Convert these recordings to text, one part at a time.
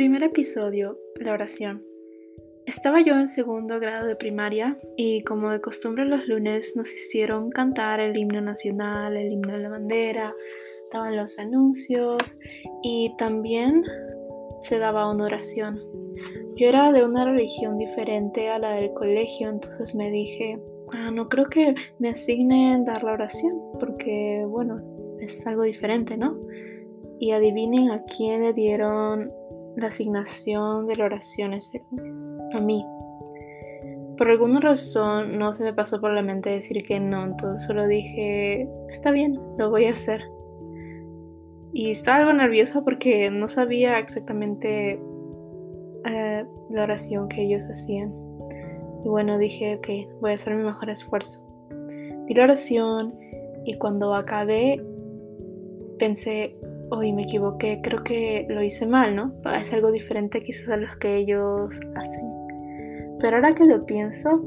Primer episodio, la oración. Estaba yo en segundo grado de primaria y como de costumbre los lunes nos hicieron cantar el himno nacional, el himno de la bandera, estaban los anuncios y también se daba una oración. Yo era de una religión diferente a la del colegio, entonces me dije, ah, no creo que me asignen dar la oración porque, bueno, es algo diferente, ¿no? Y adivinen a quién le dieron la asignación de la oración ese lunes. A mí. Por alguna razón no se me pasó por la mente decir que no, entonces solo dije, está bien, lo voy a hacer. Y estaba algo nerviosa porque no sabía exactamente eh, la oración que ellos hacían. Y bueno, dije, ok, voy a hacer mi mejor esfuerzo. Di la oración y cuando acabé pensé, hoy me equivoqué, creo que lo hice mal, ¿no? Es algo diferente quizás a los que ellos hacen. Pero ahora que lo pienso,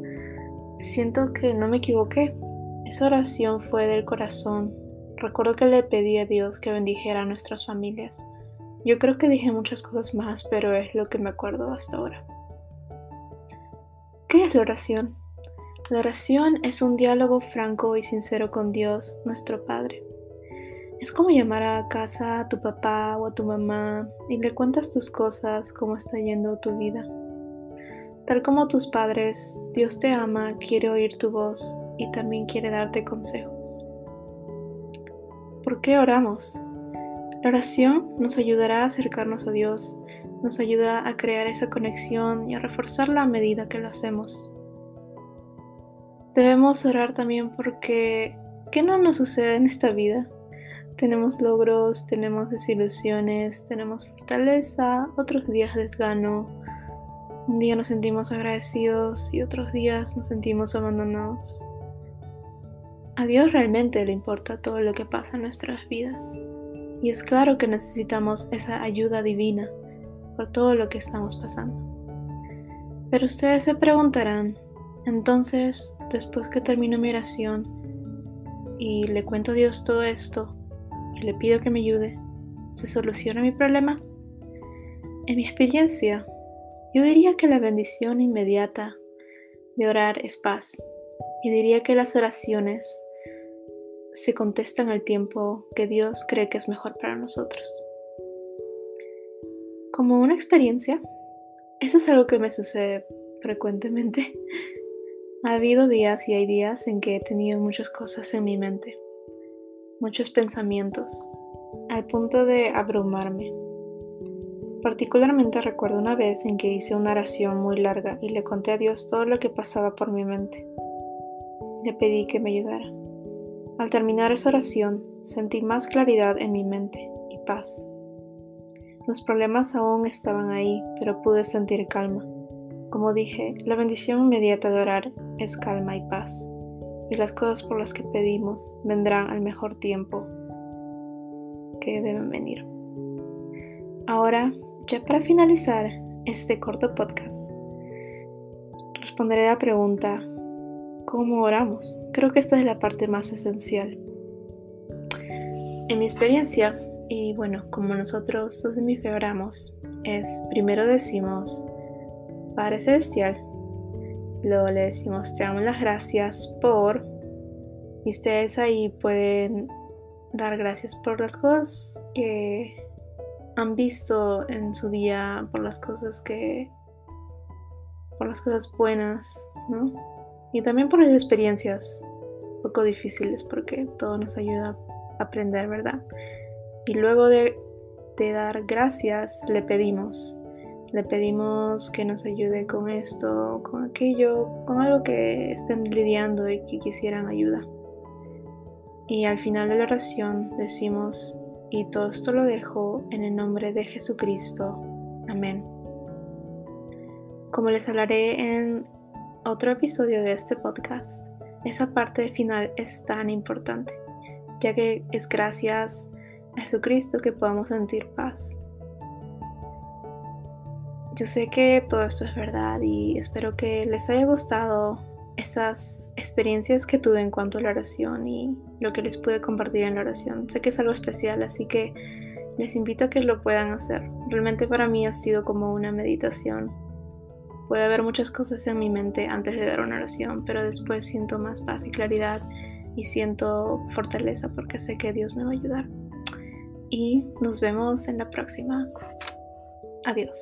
siento que no me equivoqué. Esa oración fue del corazón. Recuerdo que le pedí a Dios que bendijera a nuestras familias. Yo creo que dije muchas cosas más, pero es lo que me acuerdo hasta ahora. ¿Qué es la oración? La oración es un diálogo franco y sincero con Dios, nuestro Padre. Es como llamar a casa a tu papá o a tu mamá y le cuentas tus cosas, cómo está yendo tu vida. Tal como tus padres, Dios te ama, quiere oír tu voz y también quiere darte consejos. ¿Por qué oramos? La oración nos ayudará a acercarnos a Dios, nos ayuda a crear esa conexión y a reforzarla a medida que lo hacemos. Debemos orar también porque ¿qué no nos sucede en esta vida? Tenemos logros, tenemos desilusiones, tenemos fortaleza, otros días desgano. Un día nos sentimos agradecidos y otros días nos sentimos abandonados. A Dios realmente le importa todo lo que pasa en nuestras vidas. Y es claro que necesitamos esa ayuda divina por todo lo que estamos pasando. Pero ustedes se preguntarán, entonces, después que termino mi oración y le cuento a Dios todo esto, le pido que me ayude, ¿se soluciona mi problema? En mi experiencia, yo diría que la bendición inmediata de orar es paz. Y diría que las oraciones se contestan al tiempo que Dios cree que es mejor para nosotros. Como una experiencia, eso es algo que me sucede frecuentemente. Ha habido días y hay días en que he tenido muchas cosas en mi mente muchos pensamientos, al punto de abrumarme. Particularmente recuerdo una vez en que hice una oración muy larga y le conté a Dios todo lo que pasaba por mi mente. Le pedí que me ayudara. Al terminar esa oración, sentí más claridad en mi mente y paz. Los problemas aún estaban ahí, pero pude sentir calma. Como dije, la bendición inmediata de orar es calma y paz y las cosas por las que pedimos vendrán al mejor tiempo que deben venir. Ahora, ya para finalizar este corto podcast, responderé la pregunta, ¿cómo oramos? Creo que esta es la parte más esencial. En mi experiencia, y bueno, como nosotros los de mi fe oramos, es primero decimos, Padre Celestial, Luego le decimos, damos las gracias por... Y ustedes ahí pueden dar gracias por las cosas que han visto en su día, por las cosas que... por las cosas buenas, ¿no? Y también por las experiencias un poco difíciles porque todo nos ayuda a aprender, ¿verdad? Y luego de, de dar gracias le pedimos le pedimos que nos ayude con esto, con aquello, con algo que estén lidiando y que quisieran ayuda. Y al final de la oración decimos, y todo esto lo dejo en el nombre de Jesucristo. Amén. Como les hablaré en otro episodio de este podcast, esa parte final es tan importante, ya que es gracias a Jesucristo que podamos sentir paz. Yo sé que todo esto es verdad y espero que les haya gustado esas experiencias que tuve en cuanto a la oración y lo que les pude compartir en la oración. Sé que es algo especial, así que Les invito a que lo puedan hacer. Realmente para mí ha sido como una meditación. Puede haber muchas cosas en mi mente antes de dar una oración, pero después siento más paz y claridad y siento fortaleza porque sé que Dios me va a ayudar. Y nos vemos en la próxima. Adiós.